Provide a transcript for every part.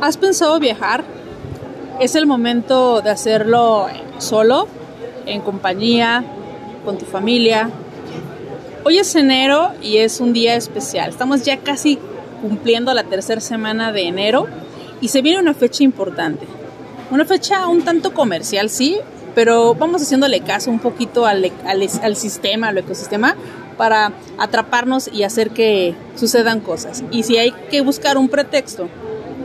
¿Has pensado viajar? Es el momento de hacerlo solo, en compañía, con tu familia. Hoy es enero y es un día especial. Estamos ya casi cumpliendo la tercera semana de enero y se viene una fecha importante. Una fecha un tanto comercial, sí, pero vamos haciéndole caso un poquito al, sistema, al ecosistema, para atraparnos y hacer que sucedan cosas. Y si hay que buscar un pretexto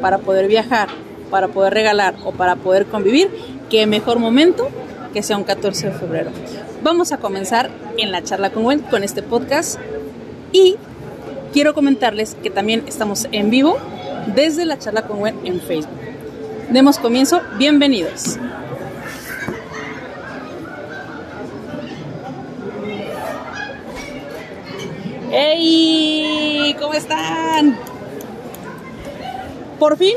para poder viajar, para poder regalar o para poder convivir, qué mejor momento que sea un 14 de febrero. Vamos a comenzar en la charla con Gwen con este podcast y quiero comentarles que también estamos en vivo desde la charla con Gwen en Facebook. Demos comienzo, bienvenidos. ¡Hey! ¿Cómo están? Por fin,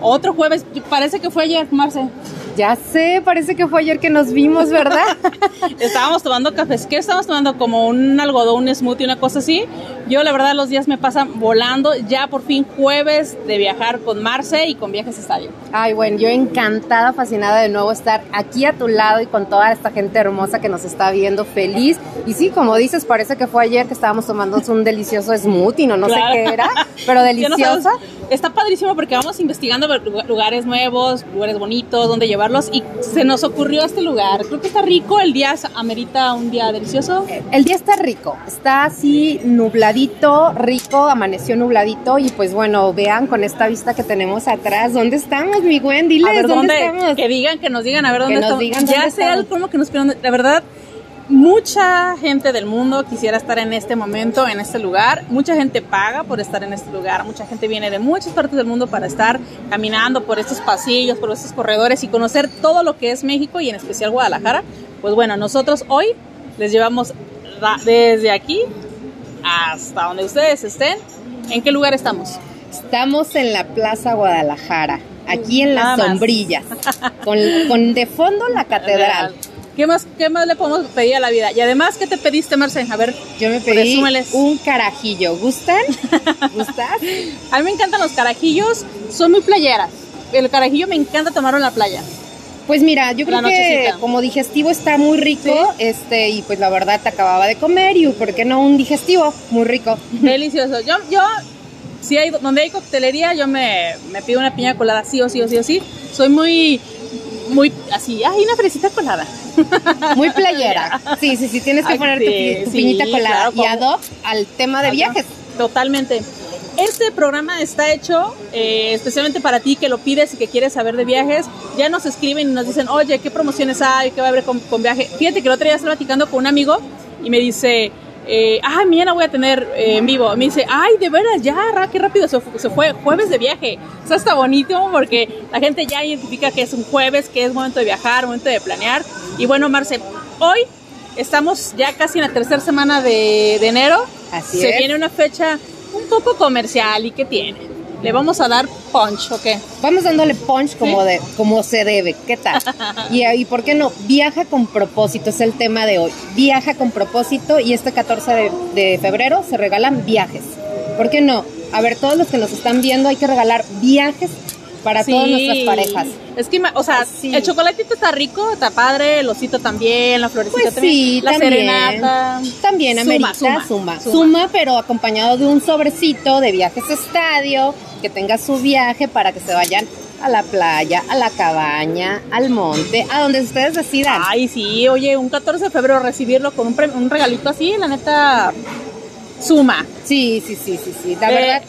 otro jueves, parece que fue ayer, Marce. Ya sé, parece que fue ayer que nos vimos, ¿verdad? estábamos tomando cafés. ¿Qué estábamos tomando? Como un algodón, un smoothie, una cosa así. Yo, la verdad, los días me pasan volando. Ya por fin jueves de viajar con Marce y con Viajes Estadio. Ay, bueno, yo encantada, fascinada de nuevo estar aquí a tu lado y con toda esta gente hermosa que nos está viendo feliz. Y sí, como dices, parece que fue ayer que estábamos tomando un delicioso smoothie, no, no sé qué era, pero deliciosa. está padrísimo porque vamos investigando lugares nuevos, lugares bonitos, donde llevar y se nos ocurrió este lugar. Creo que está rico, el día amerita un día delicioso. El día está rico, está así nubladito, rico, amaneció nubladito y pues bueno, vean con esta vista que tenemos atrás, ¿dónde estamos, mi Gwen? Diles, ¿dónde, estamos? Que digan, que nos digan, a ver dónde estamos. ya sea el como que nos la verdad Mucha gente del mundo quisiera estar en este momento, en este lugar. Mucha gente paga por estar en este lugar. Mucha gente viene de muchas partes del mundo para estar caminando por estos pasillos, por estos corredores y conocer todo lo que es México y en especial Guadalajara. Pues bueno, nosotros hoy les llevamos desde aquí hasta donde ustedes estén. ¿En qué lugar estamos? Estamos en la Plaza Guadalajara, aquí en las sombrillas, con, con de fondo la catedral. ¿Qué más, ¿Qué más le podemos pedir a la vida? Y además, ¿qué te pediste, Marce? A ver, yo me pedí un carajillo. ¿Gustan? ¿Gustas? a mí me encantan los carajillos, son muy playeras. El carajillo me encanta tomarlo en la playa. Pues mira, yo creo que como digestivo está muy rico, este, y pues la verdad te acababa de comer y ¿por qué no un digestivo? Muy rico. Delicioso. Yo, yo, si hay, donde hay coctelería, yo me, me pido una piña colada sí o sí o sí o sí. Soy muy muy así, hay una fresita colada. Muy playera. Sí, sí, sí, tienes que poner tu, piñita colada y ad al tema de viajes. Totalmente. Este programa está hecho eh, especialmente para ti que lo pides y que quieres saber de viajes. Ya nos escriben y nos dicen, oye, ¿qué promociones hay? ¿Qué va a haber con, con viaje? Fíjate que el otro día estaba platicando con un amigo y me dice, eh, ah, mañana voy a tener eh, en vivo. Me dice, ay, de veras, ya, qué rápido se, fue, jueves de viaje. Eso está bonito porque la gente ya identifica que es un jueves, que es momento de viajar, momento de planear. Y bueno, Marce, hoy estamos ya casi en la tercera semana de, enero. Así se viene una fecha un poco comercial y que tiene le vamos a dar punch, ¿o qué? Vamos dándole punch como, de, como se debe, ¿qué tal? y, y por qué no, viaja con propósito, es el tema de hoy. Viaja con propósito y este 14 de, febrero se regalan viajes. ¿Por qué no? A ver, todos los que nos están viendo, hay que regalar viajes para todas nuestras parejas. Es que, o sea, el chocolatito está rico, está padre, el osito también, la florecita pues también, la serenata. También amerita, suma suma, suma, suma, pero acompañado de un sobrecito de viajes estadio, que tenga su viaje para que se vayan a la playa, a la cabaña, al monte, a donde ustedes decidan. Ay, sí, oye, un 14 de febrero recibirlo con un, un regalito así, la neta, suma. Sí, sí, sí, sí, sí. La verdad,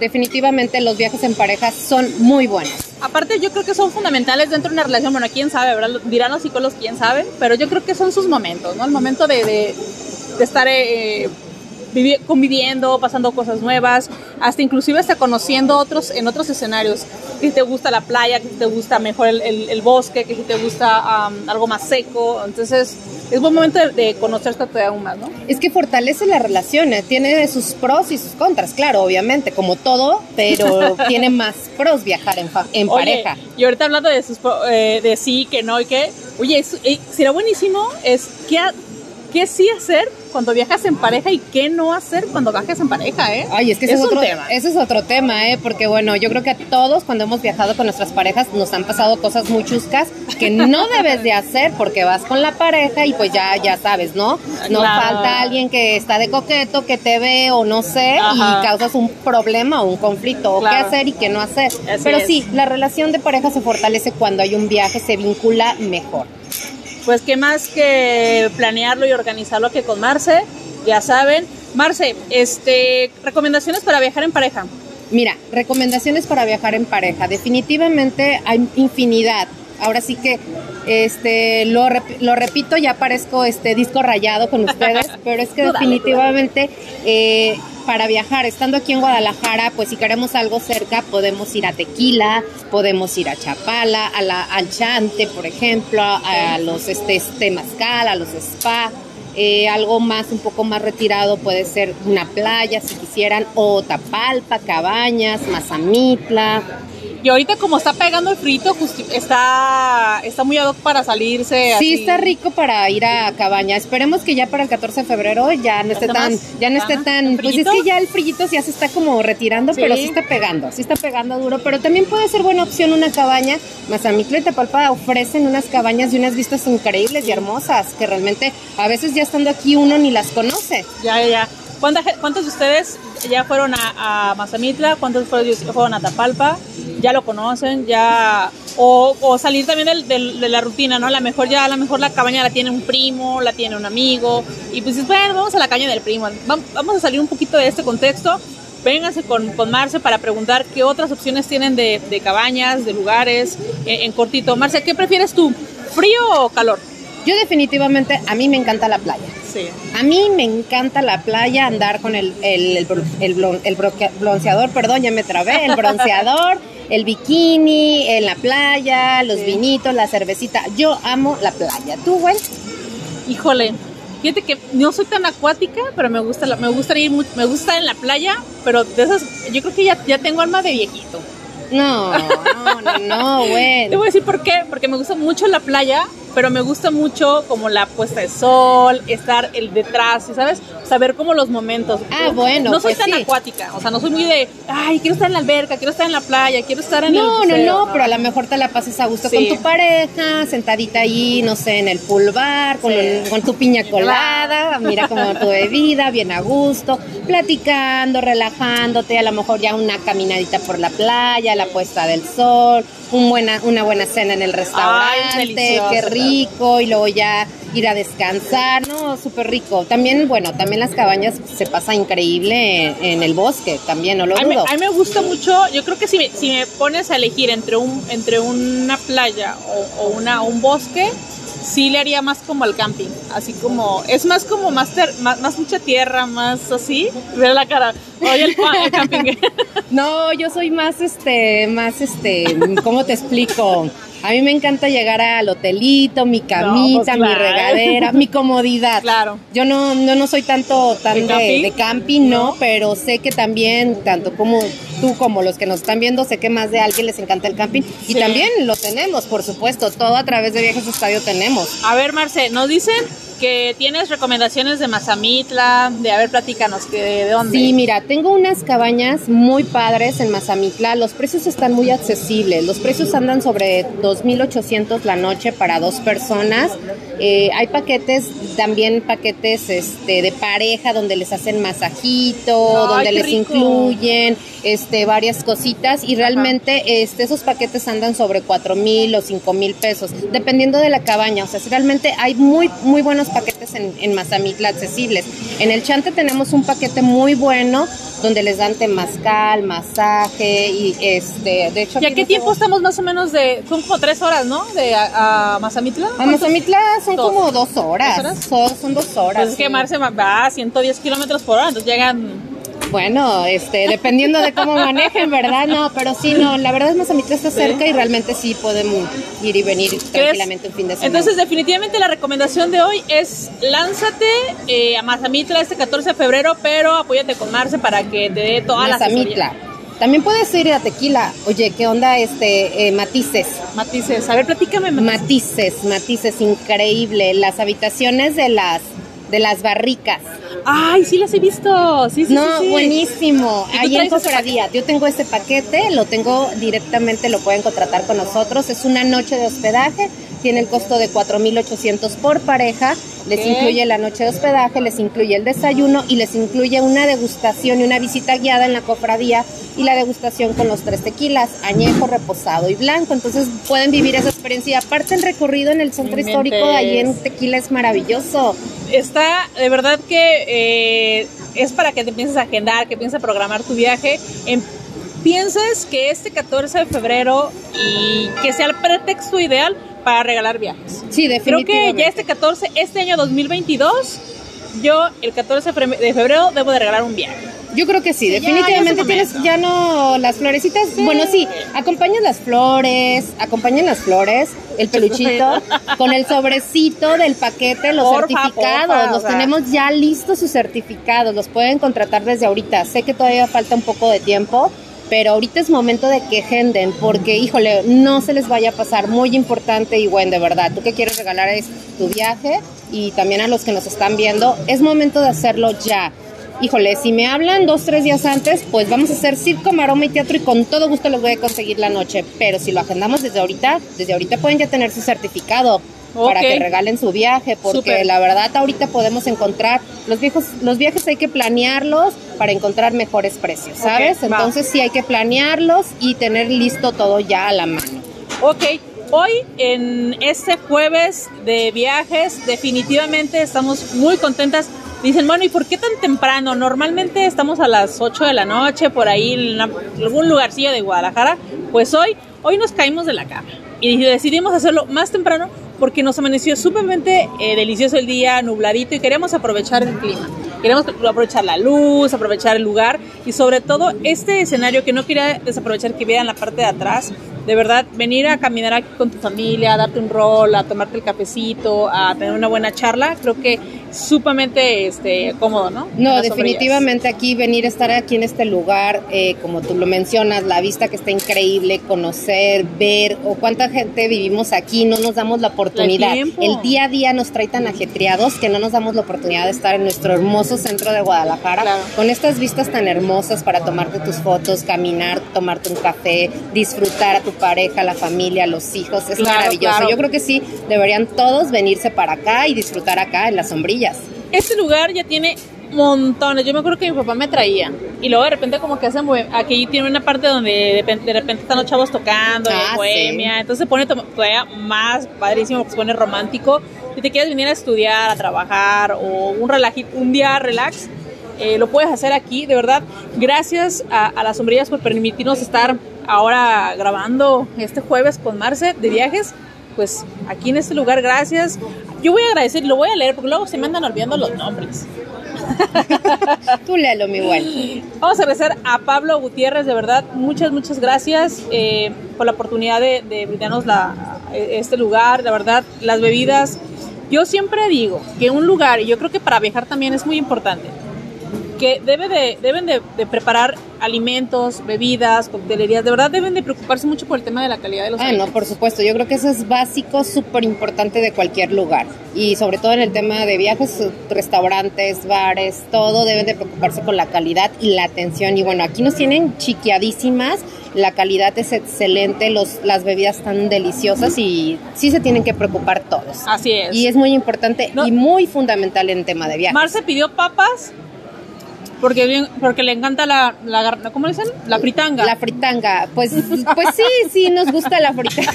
definitivamente los viajes en pareja son muy buenos. Aparte, yo creo que son fundamentales dentro de una relación. Bueno, quién sabe, ¿verdad? Dirán los psicólogos, quién sabe, pero yo creo que son sus momentos, ¿no? El momento de, de, estar. Eh, conviviendo, pasando cosas nuevas, hasta inclusive hasta conociendo otros en otros escenarios. Que te gusta la playa, que te gusta mejor el, bosque, que te gusta algo más seco. Entonces, es buen momento de, conocerte aún más, ¿no? Es que fortalece las relaciones, tiene sus pros y sus contras, claro, obviamente, como todo, pero tiene más pros viajar en, en pareja. Y ahorita hablando de, sus, eh, de sí, que no y que, oye, eh, será buenísimo, es qué, qué sí hacer cuando viajas en pareja y qué no hacer cuando viajas en pareja, ¿eh? Ay, es que ese es, un otro tema. Ese es otro tema, ¿eh? Porque bueno, yo creo que a todos cuando hemos viajado con nuestras parejas nos han pasado cosas muy chuscas que no debes de hacer porque vas con la pareja y pues ya, ya sabes, ¿no? No Claro. falta alguien que está de coqueto, que te ve o no sé Ajá. y causas un problema o un conflicto o Claro. qué hacer y qué no hacer. Así Pero es. sí, la relación de pareja se fortalece cuando hay un viaje, se vincula mejor. Pues qué más que planearlo y organizarlo que con Marce, ya saben. Marce, este, recomendaciones para viajar en pareja. Mira, recomendaciones para viajar en pareja. Definitivamente hay infinidad. Ahora sí que este lo, rep- lo repito, ya parezco este disco rayado con ustedes, pero es que dale, definitivamente eh, para viajar, estando aquí en Guadalajara, pues si queremos algo cerca, podemos ir a Tequila, podemos ir a Chapala, a la, al Chante, por ejemplo, a, a los este, Mezcal, a los spa. Eh, algo más, un poco más retirado puede ser una playa, si quisieran, o Tapalpa, Cabañas, Mazamitla. Y ahorita como está pegando el frito, está, está muy ad hoc para salirse. Sí, así. está rico para ir a Cabaña. Esperemos que ya para el 14 de febrero ya no esté ¿Está tan, ya no esté tan, ¿El pues es que ya el frillito ya se está como retirando, Sí. pero sí está pegando, sí está pegando duro, pero también puede ser buena opción una cabaña. Mazamitla y Tapalpa ofrecen unas cabañas y unas vistas increíbles y hermosas que realmente a veces ya estando aquí uno ni las conoce. Ya, ya, ya. ¿Cuánta ge- ¿Cuántos de ustedes ya fueron a, Mazamitla? ¿Cuántos fueron, a Tapalpa? ¿Ya lo conocen? ¿Ya...? O, salir también del- del- de la rutina, ¿no? A lo mejor ya, a lo mejor la cabaña la tiene un primo, la tiene un amigo. Y pues bueno, vamos a la cabaña del primo. Vam- Vamos a salir un poquito de este contexto. Vénganse con, con Marce para preguntar qué otras opciones tienen de, de cabañas, de lugares, en, en cortito. Marce, ¿qué prefieres tú? ¿Frío o calor? Yo definitivamente, a mí me encanta la playa. Sí. A mí me encanta la playa, andar con el, el, el, el blon- el bronceador, perdón, ya me trabé, el bronceador, el bikini, en la playa, los Sí. vinitos, la cervecita. Yo amo la playa. ¿Tú, güey? Híjole, fíjate que no soy tan acuática, pero me gusta, la- me gusta ir, me gusta en la playa, pero de esas, yo creo que ya, ya tengo alma de viejito. No, no, no, no, güey. Te voy a decir por qué, porque me gusta mucho la playa, pero me gusta mucho como la puesta de sol, estar el detrás, ¿sabes? Saber como los momentos. Ah, bueno, No soy pues tan sí. acuática, o sea, no soy muy de, ay, quiero estar en la alberca, quiero estar en la playa, quiero estar en No, el no, buceo", no, pero a lo mejor te la pasas a gusto Sí. con tu pareja, sentadita ahí, no sé, en el pool bar, con, Sí. el- con tu piña colada, mira como tu bebida, bien a gusto, platicando, relajándote, a lo mejor ya una caminadita por la playa, la puesta del sol, un buena, una buena cena en el restaurante, delicioso, qué rico, y luego ya ir a descansar, ¿no? Súper rico. También, bueno, también las cabañas se pasa increíble en, en el bosque, también, no lo A mí, dudo. a mí me gusta mucho, yo creo que si me, si me pones a elegir entre un entre una playa o, o una un bosque, sí le haría más como al camping, así como es más como más ter- más, más mucha tierra, más así. Ve la cara. Oye el, camping. No, yo soy más, este, más, este, ¿cómo te explico? A mí me encanta llegar al hotelito, mi camita, pues, mi claro. regadera, mi comodidad. Claro. Yo no, no, no soy tanto tan ¿De camping? de camping, no, pero sé que también, tanto como tú como los que nos están viendo, sé que más de alguien les encanta el camping. Y también lo tenemos, por supuesto, todo a través de Viajes Estadio tenemos. A ver, Marce, nos dicen que tienes recomendaciones de Mazamitla, de a ver, platícanos que de dónde. Sí, mira, tengo unas cabañas muy padres en Mazamitla. Los precios están muy accesibles. Los precios andan sobre 2.800 la noche para dos personas. Eh, hay paquetes, también paquetes este, de pareja donde les hacen masajito, Ay, donde les rico. incluyen este, varias cositas y realmente este, esos paquetes andan sobre 4.000 o 5.000 pesos, dependiendo de la cabaña. O sea, si realmente hay muy, muy buenos paquetes en, en Mazamitla accesibles. En el Chante tenemos un paquete muy bueno donde les dan temazcal, masaje y este, de hecho... ¿Y a qué tiempo estamos más o menos de.? Son como tres horas, ¿no? De a, a Mazamitla. A Mazamitla son Dos. como dos horas. ¿Dos horas? Son, son dos horas. Pues es que sí. Marce va a 110 kilómetros por hora, entonces llegan. Bueno, este, dependiendo de cómo manejen, ¿verdad? No, pero sí, no, la verdad es Mazamitla está cerca y realmente sí podemos ir y venir tranquilamente un fin de semana. Entonces, definitivamente la recomendación de hoy es lánzate eh, a Mazamitla este 14 de febrero, pero apóyate con Marce para que te dé toda la Mazamitla. asesoría. También puedes ir a Tequila. Oye, ¿qué onda este eh, Matices? Matices, a ver, platícame. Matices. Matices, Matices, increíble. Las habitaciones de las de las barricas. Ay, sí las he visto. Sí, sí, no, sí, sí. buenísimo. ¿Y tú Ahí en Cofradía. Yo tengo ese paquete, lo tengo directamente, lo pueden contratar con nosotros. Es una noche de hospedaje, tiene el costo de 4.800 por pareja. Les Ok. incluye la noche de hospedaje, les incluye el desayuno y les incluye una degustación y una visita guiada en la cofradía y la degustación con los tres tequilas, añejo, reposado y blanco. Entonces pueden vivir esa experiencia. Y aparte el recorrido en el centro histórico de ahí en. Tequila es maravilloso. Está, de verdad que eh, es para que te pienses a agendar, que pienses a programar tu viaje. En- pienses que este 14 de febrero y que sea el pretexto ideal para regalar viajes. Sí, Creo definitivamente. que ya este 14, este año 2022, yo el 14 de febrero debo de regalar un viaje. Yo creo que sí, Sí, definitivamente ya es tienes ya no las florecitas. Bueno, sí, acompañan las flores, acompañan las flores, el peluchito, con el sobrecito del paquete, los Porfa, certificados. porfa, los tenemos ya listos sus certificados, los pueden contratar desde ahorita. Sé que todavía falta un poco de tiempo, pero ahorita es momento de que agenden, porque híjole, no se les vaya a pasar. Muy importante y bueno, de verdad, tú que quieres regalar es tu viaje y también a los que nos están viendo, es momento de hacerlo ya. Híjole, si me hablan dos, tres días antes, pues vamos a hacer circo, maroma y teatro y con todo gusto les voy a conseguir la noche. Pero si lo agendamos desde ahorita, desde ahorita pueden ya tener su certificado para Ok. que regalen su viaje, porque Súper. la verdad ahorita podemos encontrar, los viejos, los viajes hay que planearlos para encontrar mejores precios, ¿sabes? Ok, va. Entonces sí hay que planearlos y tener listo todo ya a la mano. Ok, hoy en este jueves de viajes definitivamente estamos muy contentas. Dicen, bueno, ¿y por qué tan temprano? Normalmente estamos a las 8 de la noche por ahí en algún lugarcillo de Guadalajara. Pues hoy, hoy nos caímos de la cama y decidimos hacerlo más temprano porque nos amaneció sumamente eh, delicioso el día, nubladito y queremos aprovechar el clima. Queremos aprovechar la luz, aprovechar el lugar y sobre todo este escenario que no quería desaprovechar que vean la parte de atrás. De verdad, venir a caminar aquí con tu familia, a darte un rol, a tomarte el cafecito, a tener una buena charla, creo que sumamente este, cómodo, ¿no? No, sombrillas. definitivamente aquí venir a estar aquí en este lugar, eh, como tú lo mencionas, la vista que está increíble, conocer, ver, o cuánta gente vivimos aquí, no nos damos la oportunidad. El día a día nos trae tan ajetreados que no nos damos la oportunidad de estar en nuestro hermoso centro de Guadalajara, Claro. con estas vistas tan hermosas para tomarte tus fotos, caminar, tomarte un café, disfrutar a tu pareja, la familia, los hijos, es Claro, maravilloso. claro. Yo creo que sí, deberían todos venirse para acá y disfrutar acá en las sombrillas. Este lugar ya tiene montones. Yo me acuerdo que mi papá me traía. Y luego de repente como que hacen Aquí tiene una parte donde de repente, de repente están los chavos tocando, Ah, bohemia. Entonces se pone to- todavía más padrísimo, se pone romántico. Si te quieres venir a estudiar, a trabajar o un, un día relax, eh, lo puedes hacer aquí. De verdad, gracias a, a las sombrillas por permitirnos estar ahora grabando este jueves con Marce de viajes. Pues aquí en este lugar, gracias. Yo voy a agradecer, lo voy a leer porque luego se me andan olvidando los nombres. Tú léelo, mi buen. Vamos a agradecer a Pablo Gutiérrez, de verdad, muchas, muchas gracias eh, por la oportunidad de, de brindarnos la, este lugar, la verdad, las bebidas. Yo siempre digo que un lugar, y yo creo que para viajar también es muy importante, que debe de, deben de, de preparar alimentos, bebidas, coctelerías, de verdad deben de preocuparse mucho por el tema de la calidad de los Ah, no, por supuesto. Yo creo que eso es básico, súper importante de cualquier lugar. Y sobre todo en el tema de viajes, restaurantes, bares, todo deben de preocuparse con la calidad y la atención. Y bueno, aquí nos tienen chiquiadísimas. La calidad es excelente, los, las bebidas están deliciosas y sí se tienen que preocupar todos. Así es. Y es muy importante No. y muy fundamental en tema de viajes. Marce pidió papas porque, bien- porque le encanta la, la, ¿cómo le dicen? La fritanga. La fritanga, pues, pues sí, sí, nos gusta la fritanga.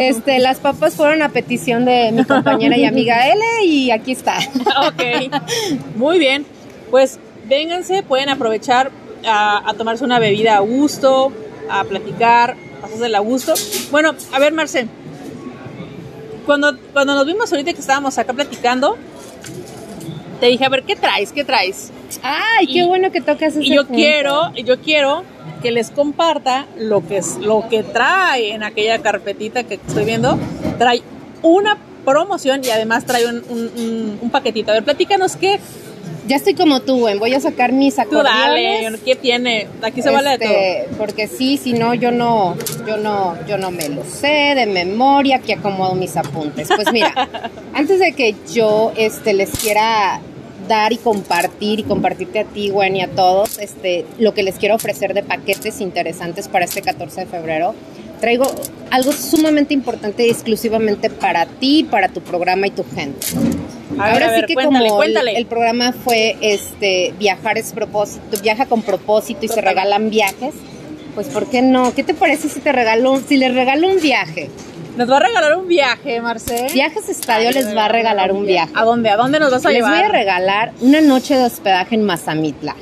Este, las papas fueron a petición de mi compañera y amiga L y aquí está. ok, muy bien. Pues vénganse, pueden aprovechar a, a tomarse una bebida a gusto, a platicar, pasársela a gusto. Bueno, a ver, Marce, cuando, cuando nos vimos ahorita que estábamos acá platicando, te dije, a ver, ¿qué traes? ¿Qué traes? Ay, qué Y- bueno que tocas ese Y yo punto. quiero, yo quiero que les comparta lo que es lo que trae en aquella carpetita que estoy viendo. Trae una promoción y además trae un, un- un- un paquetito. A ver, platícanos qué, Ya estoy como tú, güey. Voy a sacar mis Tú acordeones. dale, ¿qué tiene? Aquí se vale de Este, Porque sí, si no, yo no, yo no, yo no me lo sé de memoria, que acomodo mis apuntes. Pues mira, antes de que yo este, les quiera dar y compartir y compartirte a ti, Gwen, y a todos, este, lo que les quiero ofrecer de paquetes interesantes para este 14 de febrero, traigo algo sumamente importante y exclusivamente para ti, para tu programa y tu gente. ver, Ahora sí que cuéntale, como el, cuéntale. el programa fue este viajar es propósito, viaja con propósito y se regalan viajes, pues ¿por qué no? ¿Qué te parece si te regalo si les regalo un viaje? Nos va a regalar un viaje, Marce. Viajes Estadio Ay, les va a regalar un viaje. ¿A dónde? ¿A dónde nos vas a Les llevar? voy a regalar una noche de hospedaje en Mazamitla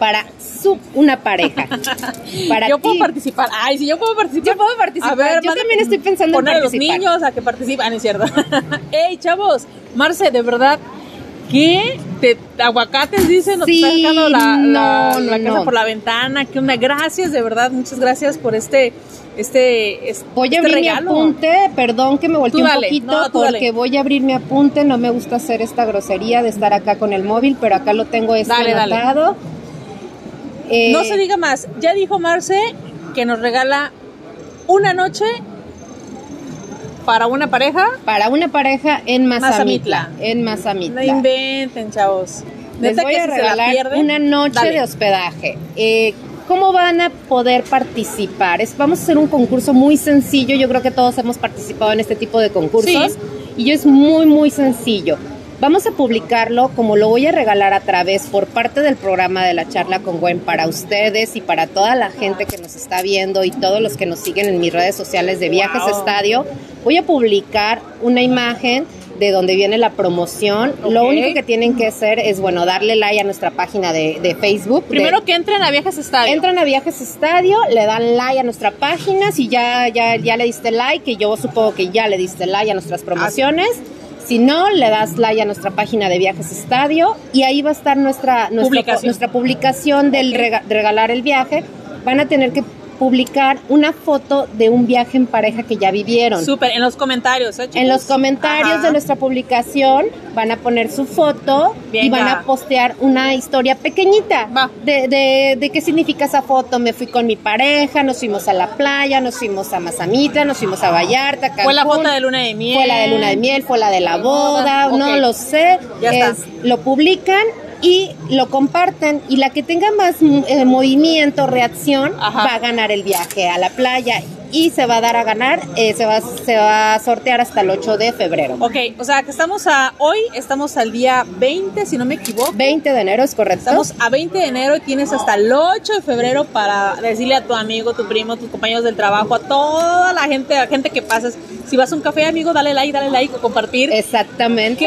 para su una pareja. Para yo puedo ti. participar. Ay, si yo puedo participar. Yo puedo participar. A ver, Yo también estoy pensando en poner a los participar. niños a que participen, es cierto. Ey, chavos, Marce, de verdad, ¿qué? ¿Te, aguacates dicen? ¿O te Sí, está sacando la, la- no, la casa no. por la ventana? ¿Qué onda? Gracias, de verdad, muchas gracias por este, este, este Voy a abrir mi apunte, perdón que me volteé un poquito no, porque dale. voy a abrir mi apunte, no me gusta hacer esta grosería de estar acá con el móvil, pero acá lo tengo este Dale, dale. Anotado. Eh, No se diga más. Ya dijo Marce que nos regala una noche para una pareja. para una pareja en Mazamitla, Mazamitla. en No Mazamitla. inventen, chavos. Les voy que a regalar pierden, una noche dale. de hospedaje. Eh, ¿Cómo van a poder participar? Es, vamos a hacer un concurso muy sencillo. Yo creo que todos hemos participado en este tipo de concursos. Sí. Y es muy, muy sencillo. Vamos a publicarlo como lo voy a regalar a través por parte del programa de la charla con Gwen para ustedes y para toda la gente que nos está viendo y todos los que nos siguen en mis redes sociales de Viajes Wow. Estadio. Voy a publicar una imagen de donde viene la promoción. Lo único que tienen que hacer es, bueno, darle like a nuestra página de, de Facebook. de- Primero que entren a Viajes Estadio. Entran a Viajes Estadio, le dan like a nuestra página, si ya, ya, ya le diste like, que yo supongo que ya le diste like a nuestras promociones. Si no, le das like a nuestra página de Viajes Estadio y ahí va a estar nuestra, nuestra, Publicación. nuestra publicación del rega- regalar el viaje. Van a tener que publicar una foto de un viaje en pareja que ya vivieron. Súper, en los comentarios, ¿eh? En los comentarios Ajá. de nuestra publicación van a poner su foto y van a postear una historia pequeñita Va. de, de, de qué significa esa foto. Me fui con mi pareja, nos fuimos a la playa, nos fuimos a Mazamitla, nos fuimos a Vallarta, Fue la foto de luna de miel. Fue la de luna de miel, fue la de la boda, no lo sé. Ya está. Es- lo publican y lo comparten y la que tenga más mm, eh, movimiento, reacción, Ajá. va a ganar el viaje a la playa y se va a dar a ganar, eh, se, va, se va a sortear hasta el 8 de febrero. Ok, o sea que estamos a hoy, estamos al día 20, si no me equivoco. 20 de enero, ¿es correcto? Estamos a 20 de enero y tienes hasta el 8 de febrero para decirle a tu amigo, tu primo, tus compañeros del trabajo, a toda la gente, a la gente que pases. Si vas a un café, amigo, dale like, dale like o compartir. Exactamente.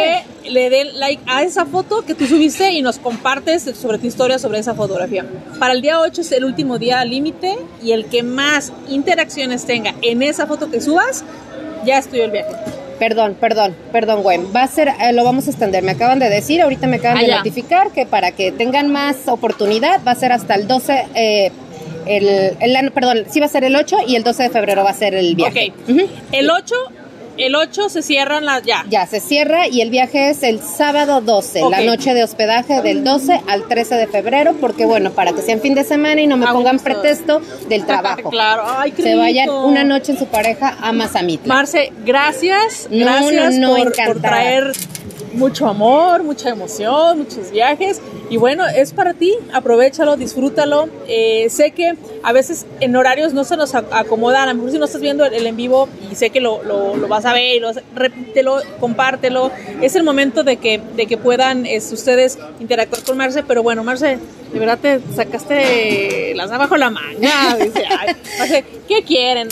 que le den like a esa foto que tú subiste y nos compartes sobre tu historia sobre esa fotografía. Para el día 8 es el último día límite y el que más interacciones tenga en esa foto que subas, ya estudió el viaje. Perdón, perdón, perdón, Gwen. Va a ser, eh, lo vamos a extender. Me acaban de decir, ahorita me acaban Ah, de ya. notificar que para que tengan más oportunidad va a ser hasta el 12, eh, el, el- perdón, sí va a ser el 8 y el 12 de febrero va a ser el viaje. Ok. El 8, el 8 se cierran las ya. Ya se cierra y el viaje es el sábado 12, la noche de hospedaje del 12 al 13 de febrero, porque bueno, para que sea en fin de semana y no me pongan pretexto del trabajo. claro, ay, qué Se vayan rico. una noche en su pareja a Mazamitla. Marce, gracias, No, gracias no, no, por, encantada. por traer mucho amor, mucha emoción, muchos viajes. Y bueno, es para ti, aprovechalo, disfrútalo. Eh, sé que a veces en horarios no se nos a- acomodan, a lo mejor si no estás viendo el, el en vivo y sé que lo, lo- lo vas a ver, y lo repítelo, compártelo. Es el momento de que, de que puedan es, ustedes interactuar con Marce, pero bueno, Marce, de verdad te sacaste las abajo la manga. Dice, ay, Marce, ¿qué quieren?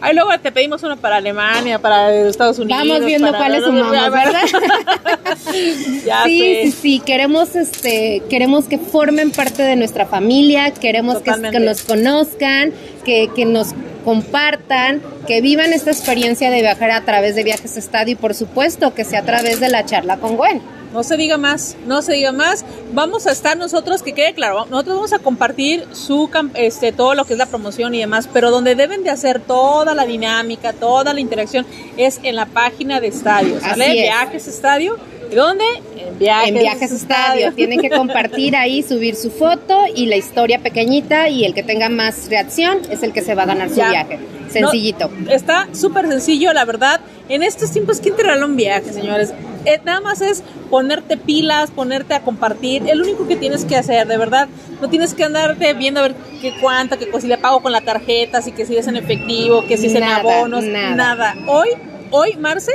Ahí luego te pedimos uno para Alemania, para Estados Unidos. Vamos viendo cuáles sumamos, ¿verdad? ya sí, sé. sí, sí, queremos este, queremos que formen parte de nuestra familia, queremos que, nos conozcan, que, que nos compartan, que vivan esta experiencia de viajar a través de Viajes Estadio y por supuesto que sea a través de la charla con Gwen. No se diga más, no se diga más. Vamos a estar nosotros, que quede claro, nosotros vamos a compartir su este todo lo que es la promoción y demás, pero donde deben de hacer toda la dinámica, toda la interacción es en la página de Estadio, ¿sale? Es. Viajes Estadio. ¿Dónde? En Viajes, en Viajes Estadio. Tienen que compartir ahí, subir su foto y la historia pequeñita y el que tenga más reacción es el que se va a ganar su viaje. Sencillito. está súper sencillo, la verdad. En estos tiempos, ¿quién te regala un viaje, señores? Eh, nada más es ponerte pilas, ponerte a compartir. El único que tienes que hacer, de verdad. No tienes que andarte viendo a ver qué cuánto, que si le pago con la tarjeta, si que si es en efectivo, que si es en abonos, nada. nada. Hoy, hoy, Marce,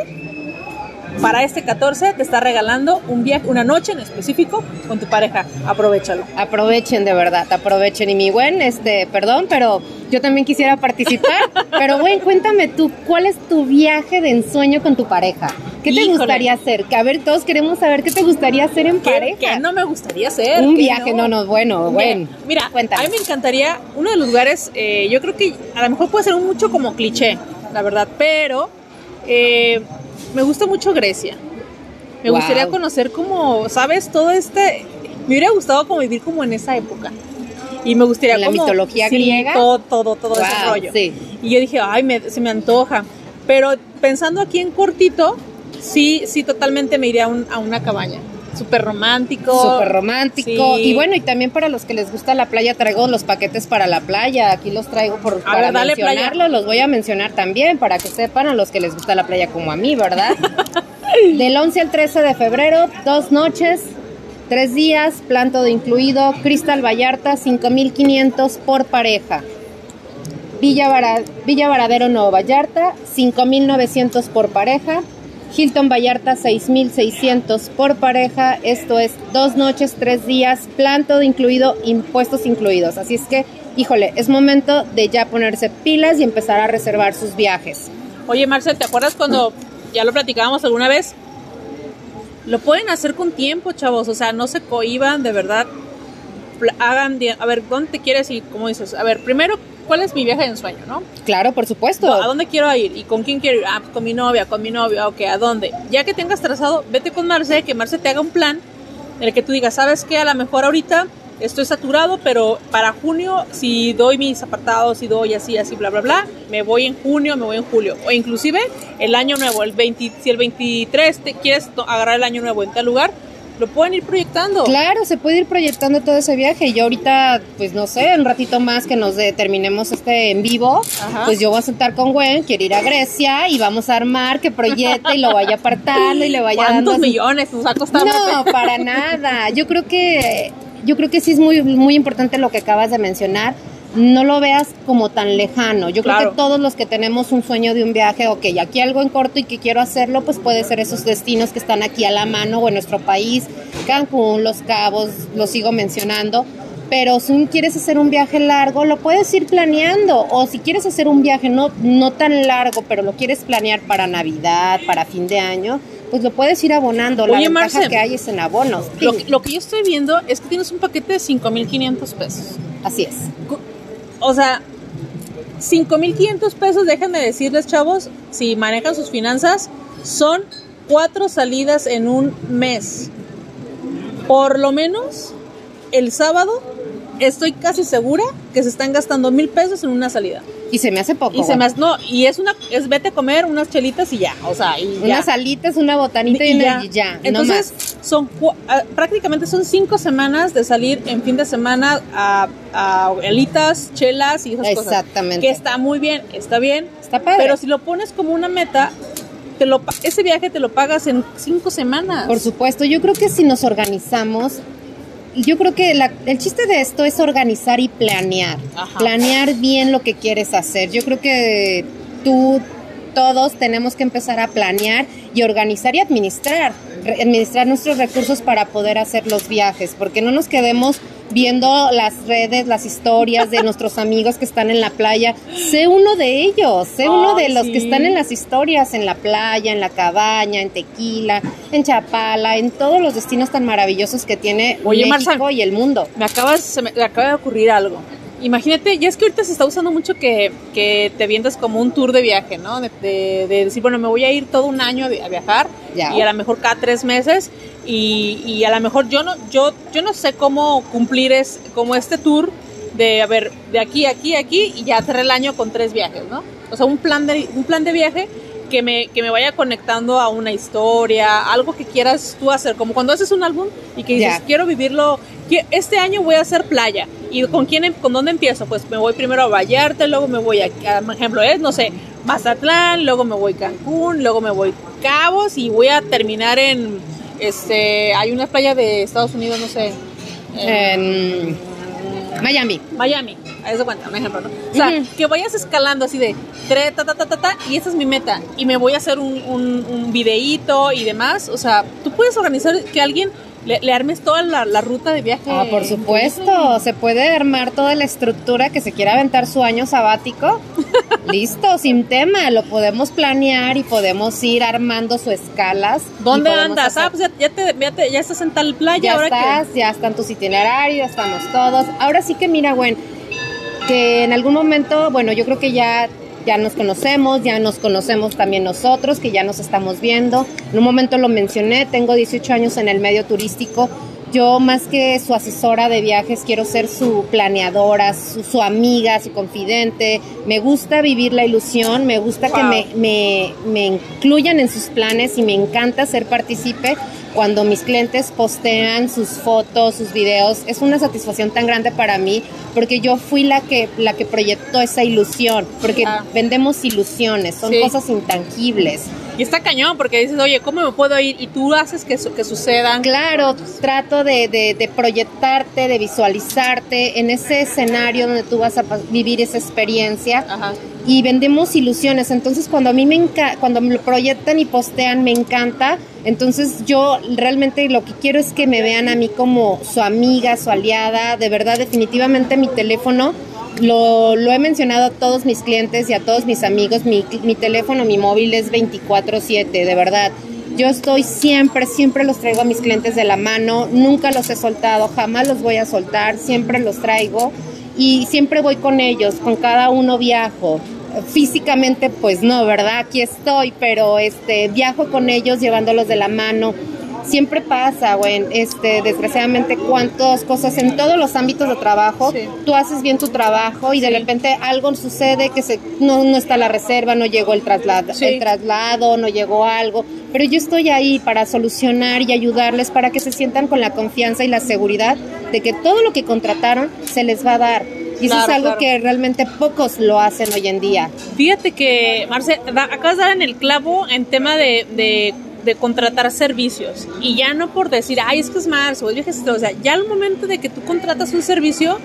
para este 14 te está regalando un viaje, una noche en específico con tu pareja. Aprovechalo. Aprovechen de verdad, aprovechen. Y mi buen, este, perdón, pero yo también quisiera participar. pero buen, cuéntame tú, ¿cuál es tu viaje de ensueño con tu pareja? ¿Qué te gustaría hacer? Que a ver, todos queremos saber qué te gustaría hacer en pareja. ¿Qué no me gustaría hacer? Un viaje, no, no, bueno, bueno. Mira, a mí me encantaría, uno de los lugares, eh, yo creo que a lo mejor puede ser un mucho como cliché, la verdad, pero eh, me gusta mucho Grecia. Me gustaría conocer como, ¿sabes? Todo este... Me hubiera gustado como vivir como en esa época. Y me gustaría la mitología griega. Todo, todo, todo ese rollo. Y yo dije, ay, se me antoja. Pero pensando aquí en cortito, sí, sí, totalmente me iría a, una cabaña. Súper romántico. Súper romántico. Y bueno, y también para los que les gusta la playa, traigo los paquetes para la playa. Aquí los traigo por, para mencionarlos. Los voy a mencionar también para que sepan a los que les gusta la playa como a mí, ¿verdad? Del 11 al 13 de febrero, dos noches, tres días, plan todo incluido. Cristal Vallarta, 5500 por pareja. Villa, Villa Varadero Nuevo Vallarta, 5900 por pareja. Hilton Vallarta 6.600 por pareja. Esto es dos noches, tres días, plan todo incluido, impuestos incluidos. Así es que, híjole, es momento de ya ponerse pilas y empezar a reservar sus viajes. Oye, Marcel, ¿te acuerdas cuando ya lo platicábamos alguna vez? Lo pueden hacer con tiempo, chavos. O sea, no se cohiban, de verdad. Hagan, a ver, ¿dónde te quieres ir? ¿Cómo dices? A ver, primero cuál es mi viaje de ensueño, ¿no? Claro, por supuesto. ¿A dónde quiero ir? ¿Y con quién quiero ir? Ah, pues con mi novia, con mi novio, ok, ¿a dónde? Ya que tengas trazado, vete con Marce, que Marce te haga un plan en el que tú digas, ¿sabes qué? A lo mejor ahorita estoy saturado, pero para junio, si doy mis apartados, si doy así, así, bla, bla, bla, me voy en junio, me voy en julio. O inclusive el año nuevo, el 20, si el 23 te quieres agarrar el año nuevo en tal lugar, lo pueden ir proyectando. Claro, se puede ir proyectando todo ese viaje. Y yo ahorita, pues no sé, un ratito más que nos terminemos este en vivo, pues yo voy a sentar con Gwen, quiero ir a Grecia y vamos a armar que proyecte y lo vaya apartando y le vaya dando. ¿Cuántos millones nos ha costado? No, para nada. Yo creo que yo creo que sí es muy muy importante lo que acabas de mencionar no lo veas como tan lejano. Yo creo que todos los que tenemos un sueño de un viaje, ok, aquí algo en corto y que quiero hacerlo, pues puede ser esos destinos que están aquí a la mano o en nuestro país, Cancún, Los Cabos, lo sigo mencionando. Pero si quieres hacer un viaje largo, lo puedes ir planeando. O si quieres hacer un viaje no, no tan largo, pero lo quieres planear para Navidad, para fin de año, pues lo puedes ir abonando. La ventaja que hay es en abonos. Lo, lo, que yo estoy viendo es que tienes un paquete de 5.500 pesos. Así es o sea, 5.500 pesos, déjenme decirles, chavos, si manejan sus finanzas, son cuatro salidas en un mes. Por lo menos el sábado estoy casi segura que se están gastando mil pesos en una salida. Y se me hace poco. Y se me hace, no, y es una, es vete a comer unas chelitas y ya, o sea, y Unas salitas, una botanita y, ya. ya. Entonces, son ah, prácticamente son cinco semanas de salir en fin de semana a, a alitas, chelas y esas cosas. Exactamente. Que está muy bien, está bien. Está padre. Pero si lo pones como una meta, te lo, ese viaje te lo pagas en cinco semanas. Por supuesto, yo creo que si nos organizamos yo creo que el chiste de esto es organizar y planear. Planear bien lo que quieres hacer. Yo creo que tú, todos tenemos que empezar a planear y organizar y administrar. Administrar nuestros recursos para poder hacer los viajes, porque no nos quedemos viendo las redes, las historias de nuestros amigos que están en la playa. Sé uno de ellos, sé uno de los que están en las historias, en la playa, en la cabaña, en Tequila, en Chapala, en todos los destinos tan maravillosos que tiene México y el mundo. Me acabas, se me acaba de ocurrir algo. Imagínate, ya es que ahorita se está usando mucho que, que te vientas como un tour de viaje, ¿no? De, decir, bueno, me voy a ir todo un año a viajar y a lo mejor cada tres meses y, y, a lo mejor yo no, yo, yo no sé cómo cumplir es, como este tour de, a ver, de aquí, aquí, aquí y ya cerré el año con tres viajes, ¿no? O sea, un plan de, un plan de viaje que me, que me vaya conectando a una historia, algo que quieras tú hacer, como cuando haces un álbum y que dices, Ya. quiero vivirlo, este año voy a hacer playa. ¿Y con quién, em- con dónde empiezo? Pues me voy primero a Vallarta, luego me voy a, a- por ejemplo, es, no sé, Mazatlán, luego me voy a Cancún, luego me voy a Cabos y voy a terminar en, este, hay una playa de Estados Unidos, no sé, en- Miami. Miami, eso cuenta, un ejemplo, ¿no? O sea, que vayas escalando así de tre, ta, ta, ta, ta, ta, y esa es mi meta. Y me voy a hacer un, un, un videíto y demás. O sea, tú puedes organizar que alguien le, le armes toda la, la ruta de viaje. Ah, por supuesto, se puede armar toda la estructura que se quiera aventar su año sabático. Listo, sin tema, lo podemos planear y podemos ir armando su escalas. ¿Dónde andas? hacer- Ah, pues ya, ya te, ya, te- ya estás en tal playa. ya ahora estás, ya están tus itinerarios, estamos todos. Ahora sí que mira, Gwen, que en algún momento, bueno, yo creo que ya ya nos conocemos, ya nos conocemos también nosotros, que ya nos estamos viendo. En un momento lo mencioné, tengo 18 años en el medio turístico. Yo más que su asesora de viajes, quiero ser su planeadora, su, su amiga, su confidente. Me gusta vivir la ilusión, me gusta que me, me, me incluyan en sus planes y me encanta ser partícipe cuando mis clientes postean sus fotos, sus videos. Es una satisfacción tan grande para mí porque yo fui la que, la que proyectó esa ilusión, porque Ah. vendemos ilusiones, son Sí. cosas intangibles. Y está cañón porque dices, oye, ¿cómo me puedo ir? Y tú haces que, su- que sucedan. Claro, trato de, de- de proyectarte, de visualizarte en ese escenario donde tú vas a vivir esa experiencia Ajá. Y vendemos ilusiones. Entonces, cuando a mí me cuando me lo proyectan y postean, me encanta. Entonces, yo realmente lo que quiero es que me vean a mí como su amiga, su aliada. De verdad, definitivamente mi teléfono lo, lo he mencionado a todos mis clientes y a todos mis amigos. Mi, mi teléfono, mi móvil es 24/7, de verdad. Yo estoy siempre, siempre los traigo a mis clientes de la mano, nunca los he soltado, jamás los voy a soltar, siempre los traigo y siempre voy con ellos, con cada uno viajo. Físicamente, pues no, ¿verdad? Aquí estoy, pero este viajo con ellos llevándolos de la mano. Siempre pasa, güey, este, desgraciadamente, cuántas cosas en todos los ámbitos de trabajo, Sí. tú haces bien tu trabajo y de Sí. repente algo sucede que se, no, no está la reserva, no llegó el traslado, Sí. el traslado, no llegó algo, pero yo estoy ahí para solucionar y ayudarles para que se sientan con la confianza y la seguridad de que todo lo que contrataron se les va a dar. Y eso Claro, es algo claro. que realmente pocos lo hacen hoy en día. Fíjate que, Marce, da- acabas de dar en el clavo en tema de, de, contratar servicios. Y ya no por decir, ay, es que es Marce o es viajes, o sea, ya al momento de que tú contratas un servicio,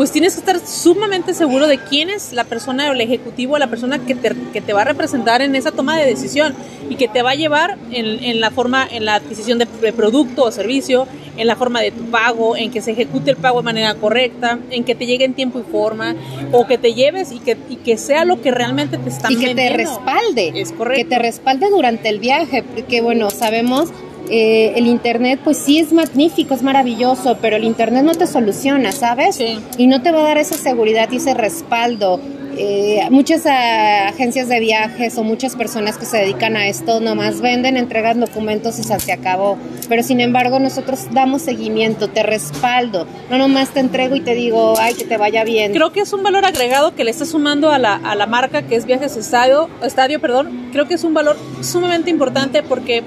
pues tienes que estar sumamente seguro de quién es la persona o el ejecutivo, la persona que te, que te va a representar en esa toma de decisión y que te va a llevar en, en la forma, en la adquisición de, de producto o servicio, en la forma de tu pago, en que se ejecute el pago de manera correcta, en que te llegue en tiempo y forma, o que te lleves y que, y que sea lo que realmente te están y que te vendiendo. respalde. Es correcto. Que te respalde durante el viaje, porque bueno, sabemos, eh, el Internet pues sí es magnífico, es maravilloso, pero el Internet no te soluciona, ¿sabes? Sí. Y no te va a dar esa seguridad y ese respaldo. Eh, muchas ah, agencias de viajes o muchas personas que se dedican a esto nomás venden, entregan documentos y se se acabó. Pero sin embargo nosotros damos seguimiento, te respaldo. No nomás te entrego y te digo, ay, que te vaya bien. Creo que es un valor agregado que le está sumando a la, a la marca que es Viajes Estadio, Estadio, perdón. Creo que es un valor sumamente importante porque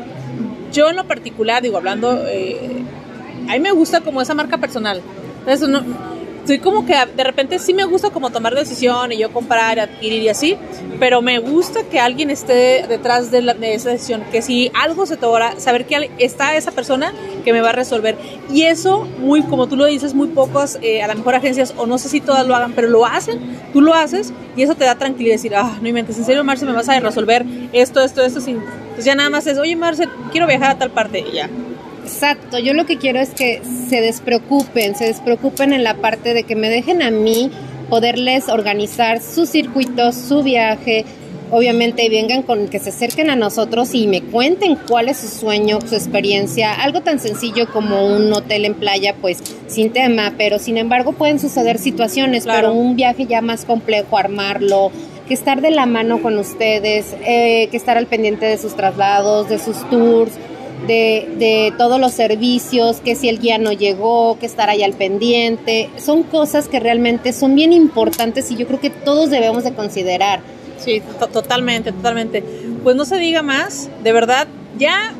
yo en lo particular, digo, hablando, eh, a mí me gusta como esa marca personal. Entonces, no, soy como que de repente sí me gusta como tomar decisión y yo comprar, adquirir y así, pero me gusta que alguien esté detrás de, la- de esa decisión, que si algo se toca, saber que está esa persona que me va a resolver. Y eso, muy como tú lo dices, muy pocos, eh, a lo mejor agencias, o no sé si todas lo hagan, pero lo hacen, tú lo haces y eso te da tranquilidad, decir, ah, no inventes, en serio, Marce, me vas a resolver esto, esto, esto, sin... Pues ya nada más es, oye, Marce, quiero viajar a tal parte y ya. Exacto, yo lo que quiero es que se despreocupen, se despreocupen en la parte de que me dejen a mí poderles organizar sus circuitos, su viaje, obviamente vengan con que se acerquen a nosotros y me cuenten cuál es su sueño, su experiencia, algo tan sencillo como un hotel en playa, pues sin tema, pero sin embargo pueden suceder situaciones, Claro. pero un viaje ya más complejo, armarlo, que estar de la mano con ustedes, eh, que estar al pendiente de sus traslados, de sus tours, de, de todos los servicios, que si el guía no llegó, que estar ahí al pendiente. Son cosas que realmente son bien importantes y yo creo que todos debemos de considerar. Sí, totalmente, totalmente. Pues no se diga más, de verdad, ya,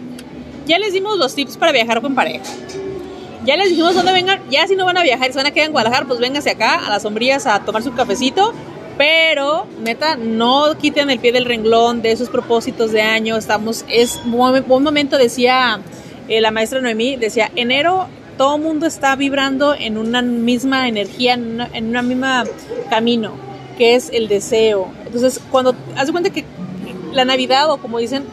ya les dimos los tips para viajar con pareja. Ya les dijimos dónde vengan, ya si no van a viajar se van a quedar en Guadalajara, pues vénganse acá a las sombrillas a tomarse un cafecito. Pero, neta, no quiten el pie del renglón de esos propósitos de año. Estamos, es un momento, decía eh, la maestra Noemí, decía, enero todo el mundo está vibrando en una misma energía, en una, en una misma camino, que es el deseo. Entonces, cuando haz cuenta que la Navidad, o como dicen,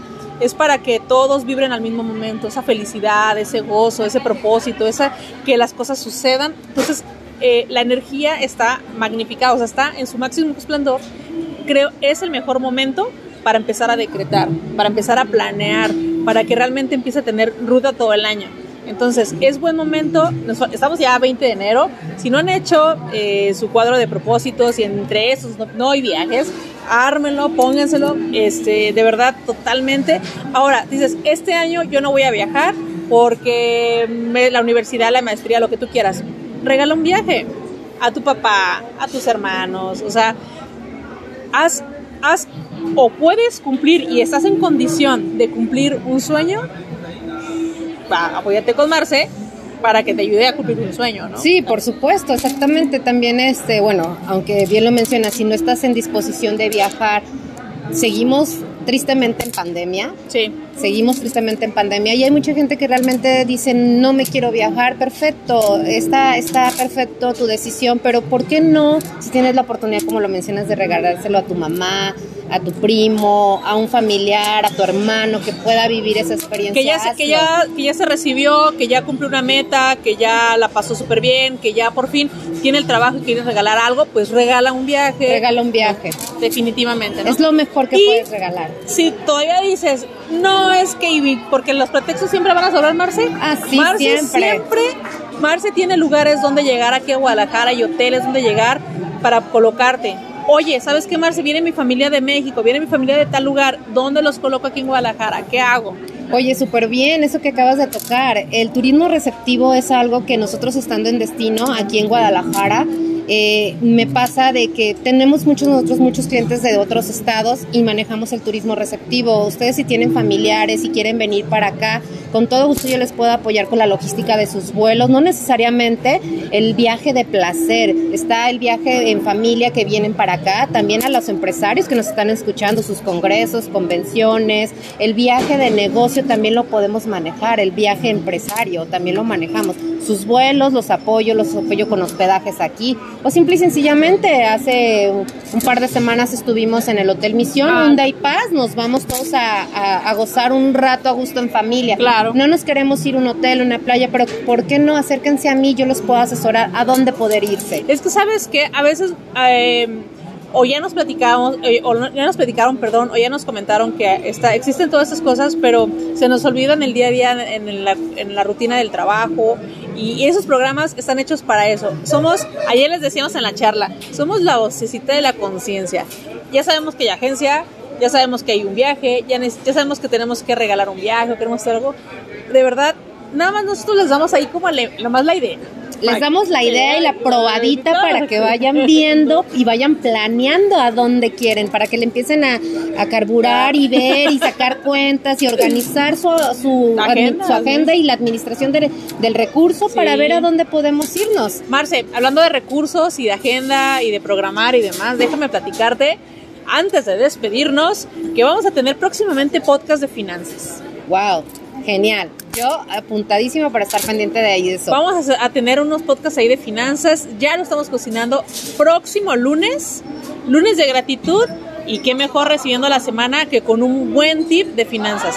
es para que todos vibren al mismo momento, esa felicidad, ese gozo, ese propósito, esa que las cosas sucedan. Entonces, eh, la energía está magnificada, o sea, está en su máximo esplendor. Creo es el mejor momento para empezar a decretar, para empezar a planear, para que realmente empiece a tener ruta todo el año. Entonces, es buen momento, estamos ya a 20 de enero, si no han hecho eh, su cuadro de propósitos y entre esos no, hay viajes, ármenlo, pónganselo, este, de verdad, totalmente. Ahora, dices, este año yo no voy a viajar porque la universidad, la maestría, lo que tú quieras, regala un viaje a tu papá, a tus hermanos, o sea, haz, haz o puedes cumplir y estás en condición de cumplir un sueño, apóyate con Marce para que te ayude a cumplir un sueño, ¿no? Sí, por supuesto, exactamente. También, este, bueno, aunque bien lo mencionas, si no estás en disposición de viajar, seguimos tristemente en pandemia. Sí. Seguimos tristemente en pandemia y hay mucha gente que realmente dice, no me quiero viajar, perfecto, está, está perfecto tu decisión, pero ¿por qué no, si tienes la oportunidad, como lo mencionas, de regalárselo a tu mamá, a tu primo, a un familiar, a tu hermano que pueda vivir esa experiencia. Que ya, se, que ya, que ya se recibió, que ya cumplió una meta, que ya la pasó súper bien, que ya por fin tiene el trabajo y quiere regalar algo, pues regala un viaje. Regala un viaje. Definitivamente, ¿no? Es lo mejor que puedes regalar. Si todavía dices, no es que, porque los pretextos siempre van a sobrar, Marce. Así Marce siempre. Marce tiene lugares donde llegar aquí a Guadalajara y hoteles donde llegar para colocarte oye, ¿sabes qué, Marce? Viene mi familia de México, viene mi familia de tal lugar, ¿dónde los coloco aquí en Guadalajara? ¿Qué hago? Oye, súper bien, eso que acabas de tocar. El turismo receptivo es algo que nosotros estando en destino aquí en Guadalajara, eh, me pasa de que tenemos muchos nosotros muchos clientes de otros estados y manejamos el turismo receptivo. Ustedes si tienen familiares y quieren venir para acá, con todo gusto yo les puedo apoyar con la logística de sus vuelos, no necesariamente el viaje de placer, está el viaje en familia que vienen para acá, también a los empresarios que nos están escuchando, sus congresos, convenciones, el viaje de negocio también lo podemos manejar, el viaje empresario también lo manejamos, sus vuelos, los apoyo, los apoyo con hospedajes aquí, o simple y sencillamente hace un par de semanas estuvimos en el Hotel Misión, ah. un day pass, nos vamos todos a, a, gozar un rato a gusto en familia. Claro. No nos queremos ir a un hotel, una playa, pero ¿por qué no acérquense a mí? Yo los puedo asesorar a dónde poder irse. Es que sabes que a veces... Eh, o ya nos platicamos, eh, o ya nos platicaron, perdón, o ya nos comentaron que está, existen todas estas cosas, pero se nos olvidan el día a día en la, en la rutina del trabajo y esos programas están hechos para eso. Somos, ayer les decíamos en la charla, somos la vocecita de la conciencia. Ya sabemos que hay agencia, ya sabemos que hay un viaje, ya, ya sabemos que tenemos que regalar un viaje queremos hacer algo. De verdad, nada más nosotros les damos ahí como más la idea les damos la idea y la probadita para que vayan viendo y vayan planeando a dónde quieren, para que le empiecen a, carburar y ver y sacar cuentas y organizar su, su, agenda, y la administración del recurso para ver a dónde podemos irnos. Marce, hablando de recursos y de agenda y de programar y demás, déjame platicarte antes de despedirnos que vamos a tener próximamente podcast de finanzas. Wow. Genial. Yo apuntadísimo para estar pendiente de ahí de eso. Vamos a, tener unos podcasts ahí de finanzas. Ya lo estamos cocinando próximo lunes, lunes de gratitud. Y qué mejor recibiendo la semana que con un buen tip de finanzas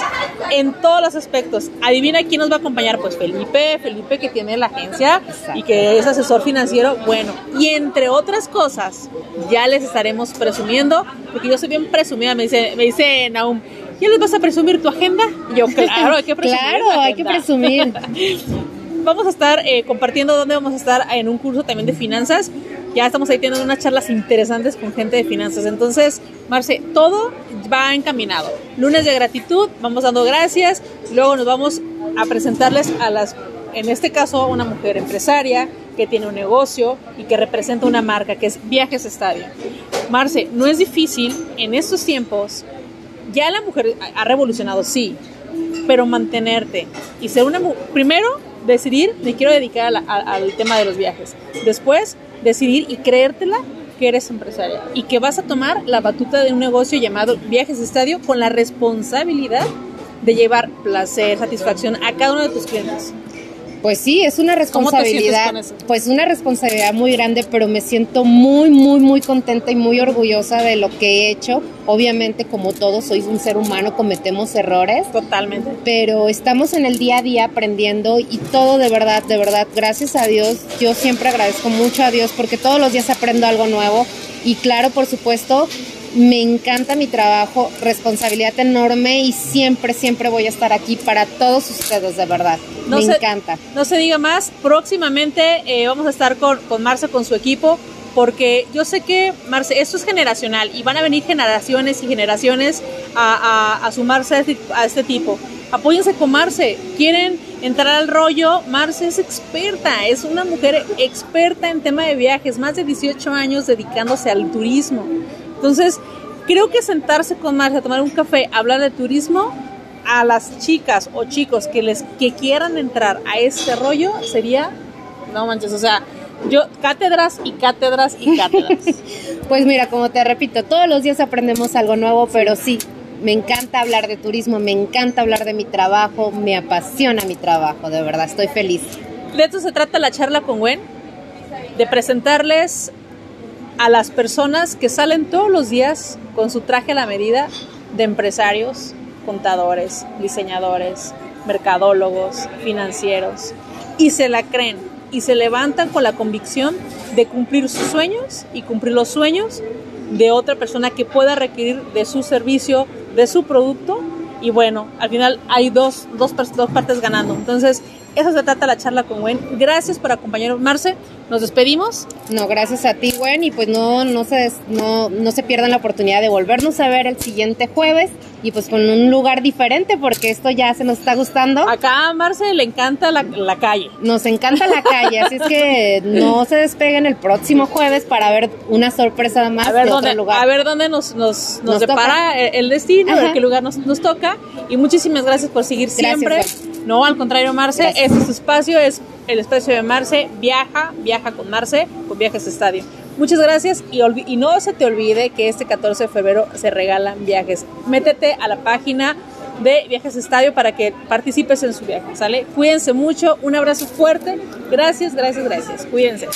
en todos los aspectos. Adivina quién nos va a acompañar, pues Felipe, Felipe que tiene la agencia y que es asesor financiero. Bueno, y entre otras cosas, ya les estaremos presumiendo, porque yo soy bien presumida, me dice, me dice Naum ¿Ya les vas a presumir tu agenda? yo, claro, hay que presumir. claro, hay que presumir. vamos a estar eh, compartiendo dónde vamos a estar en un curso también de finanzas. Ya estamos ahí teniendo unas charlas interesantes con gente de finanzas. Entonces, Marce, todo va encaminado. Lunes de gratitud, vamos dando gracias. Luego nos vamos a presentarles a las, en este caso, una mujer empresaria que tiene un negocio y que representa una marca que es Viajes Estadio. Marce, no es difícil en estos tiempos, ya la mujer ha revolucionado, sí, pero mantenerte y ser una mujer, primero decidir, me quiero dedicar al tema de los viajes, después decidir y creértela que eres empresaria y que vas a tomar la batuta de un negocio llamado Viajes Estadio con la responsabilidad de llevar placer, satisfacción a cada uno de tus clientes. Pues sí, es una responsabilidad, pues una responsabilidad muy grande, pero me siento muy, muy, muy contenta y muy orgullosa de lo que he hecho. Obviamente, como todos, soy un ser humano, cometemos errores. Totalmente. Pero estamos en el día a día aprendiendo y todo de verdad, de verdad, gracias a Dios, yo siempre agradezco mucho a Dios porque todos los días aprendo algo nuevo. Y claro, por supuesto, me encanta mi trabajo, responsabilidad enorme y siempre, siempre voy a estar aquí para todos ustedes, de verdad. me encanta. No se diga más, próximamente eh, vamos a estar con, con Marce, con su equipo, porque yo sé que, Marce, esto es generacional y van a venir generaciones y generaciones a, a, sumarse a este, a este tipo. Apóyense con Marce, quieren entrar al rollo, Marce es experta, es una mujer experta en tema de viajes, más de 18 años dedicándose al turismo. Entonces, creo que sentarse con Marcia tomar un café, hablar de turismo, a las chicas o chicos que les que quieran entrar a este rollo sería no manches, o sea, yo cátedras y cátedras y cátedras. pues mira, como te repito, todos los días aprendemos algo nuevo, pero sí, me encanta hablar de turismo, me encanta hablar de mi trabajo, me apasiona mi trabajo, de verdad, estoy feliz. De esto se trata la charla con Gwen, de presentarles a las personas que salen todos los días con su traje a la medida de empresarios, contadores, diseñadores, mercadólogos, financieros, y se la creen y se levantan con la convicción de cumplir sus sueños y cumplir los sueños de otra persona que pueda requerir de su servicio, de su producto. Y bueno, al final hay dos, dos, dos partes ganando. Entonces, eso se trata la charla con Gwen. Gracias por acompañarnos, Marce. Nos despedimos. No, gracias a ti, Gwen. Y pues no, no, se, no, no se pierdan la oportunidad de volvernos a ver el siguiente jueves y pues con un lugar diferente porque esto ya se nos está gustando. Acá a Marce le encanta la, calle. Nos encanta la calle, así es que no se despeguen el próximo jueves para ver una sorpresa más a ver de dónde, otro lugar. A ver dónde nos, nos, nos, depara el destino, a ver qué lugar nos, nos toca. Y muchísimas gracias por seguir siempre. No, al contrario, Marce, este es espacio, es el espacio de Marce. Viaja, viaja con Marce, con Viajes Estadio. Muchas gracias y, y, no se te olvide que este 14 de febrero se regalan viajes. Métete a la página de Viajes Estadio para que participes en su viaje, ¿sale? Cuídense mucho, un abrazo fuerte. Gracias, gracias, gracias. Cuídense.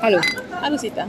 Aló. Alucita.